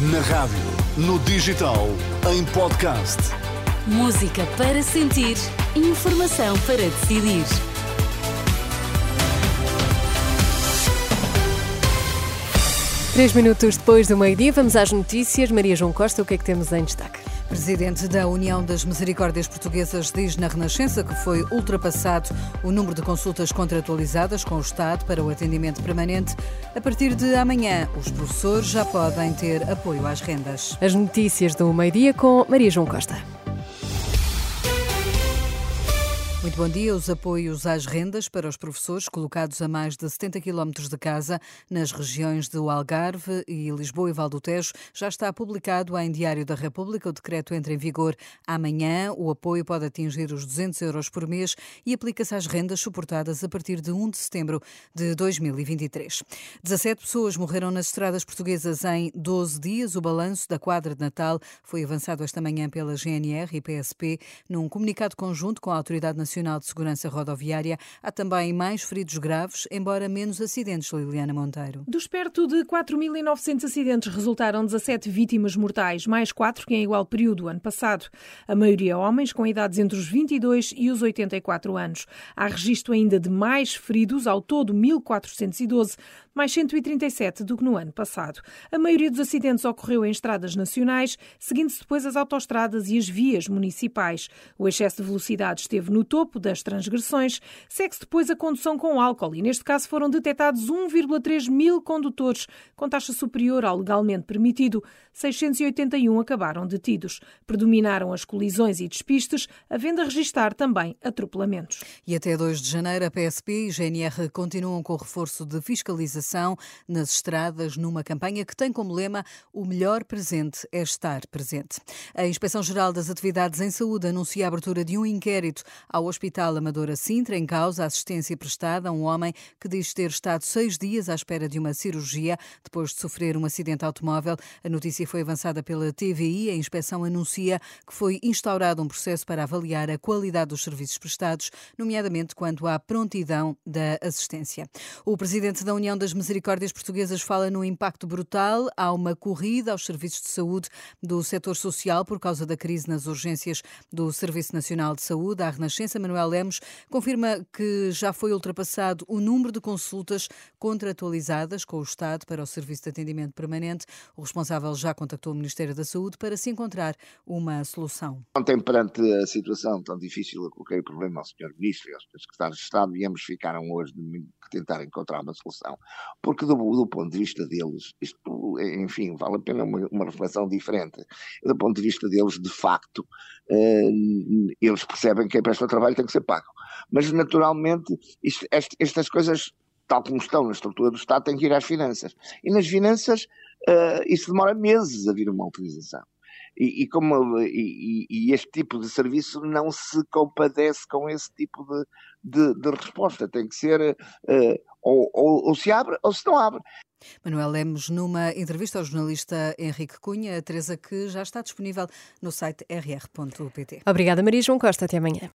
Na rádio, no digital, em podcast. Música para sentir, informação para decidir. Três minutos depois do meio-dia, vamos às notícias. Maria João Costa, o que é que temos em destaque? Presidente da União das Misericórdias Portuguesas diz na Renascença que foi ultrapassado o número de consultas contratualizadas com o Estado para o atendimento permanente. A partir de amanhã, os professores já podem ter apoio às rendas. As notícias do meio-dia com Maria João Costa. Muito bom dia. Os apoios às rendas para os professores colocados a mais de 70 km de casa nas regiões do Algarve e Lisboa e Val do Tejo já está publicado em Diário da República. O decreto entra em vigor amanhã. O apoio pode atingir os 200 euros por mês e aplica-se às rendas suportadas a partir de 1 de setembro de 2023. 17 pessoas morreram nas estradas portuguesas em 12 dias. O balanço da quadra de Natal foi avançado esta manhã pela GNR e PSP num comunicado conjunto com a Autoridade Nacional Nacional de Segurança Rodoviária. Há também mais feridos graves, embora menos acidentes, Liliana Monteiro. Dos perto de 4.900 acidentes resultaram 17 vítimas mortais, mais 4 que em igual período ano passado. A maioria homens com idades entre os 22 e os 84 anos. Há registro ainda de mais feridos, ao todo 1.412, mais 137 do que no ano passado. A maioria dos acidentes ocorreu em estradas nacionais, seguindo-se depois as autoestradas e as vias municipais. O excesso de velocidade esteve no topo topo das transgressões, segue-se depois a condução com álcool e, neste caso, foram detectados 1,3 mil condutores, com taxa superior ao legalmente permitido. 681 acabaram detidos. Predominaram as colisões e despistes, havendo a registar também atropelamentos. E até 2 de janeiro, a PSP e GNR continuam com o reforço de fiscalização nas estradas, numa campanha que tem como lema o melhor presente é estar presente. A Inspeção-Geral das Atividades em Saúde anuncia a abertura de um inquérito ao Hospital Amadora Sintra, em causa a assistência prestada a um homem que diz ter estado seis dias à espera de uma cirurgia depois de sofrer um acidente automóvel. A notícia foi avançada pela TVI. A inspeção anuncia que foi instaurado um processo para avaliar a qualidade dos serviços prestados, nomeadamente quanto à prontidão da assistência. O presidente da União das Misericórdias Portuguesas fala no impacto brutal. Há uma corrida aos serviços de saúde do setor social por causa da crise nas urgências do Serviço Nacional de Saúde. A Renascença Manuel Lemos, confirma que já foi ultrapassado o número de consultas contratualizadas com o Estado para o Serviço de Atendimento Permanente. O responsável já contactou o Ministério da Saúde para se encontrar uma solução. Ontem, perante a situação tão difícil, eu coloquei o problema ao Sr. Ministro e aos secretários de Estado e ambos ficaram hoje de tentar encontrar uma solução. Porque, do, do, ponto de vista deles, isto, enfim, vale a pena uma, uma reflexão diferente. Do ponto de vista deles, de facto, eh, eles percebem que quem presta trabalho trabalho tem que ser pago. Mas, naturalmente, isto, estas coisas, tal como estão na estrutura do Estado, têm que ir às finanças. E nas finanças, uh, isso demora meses a vir uma autorização. E, e como, e, e, este tipo de serviço não se compadece com esse tipo de, de, de resposta. Tem que ser uh, ou, ou, ou se abre ou se não abre. Manuel Lemos, numa entrevista ao jornalista Henrique Cunha, a Teresa que já está disponível no site rr.pt. Obrigada, Maria João Costa. Até amanhã.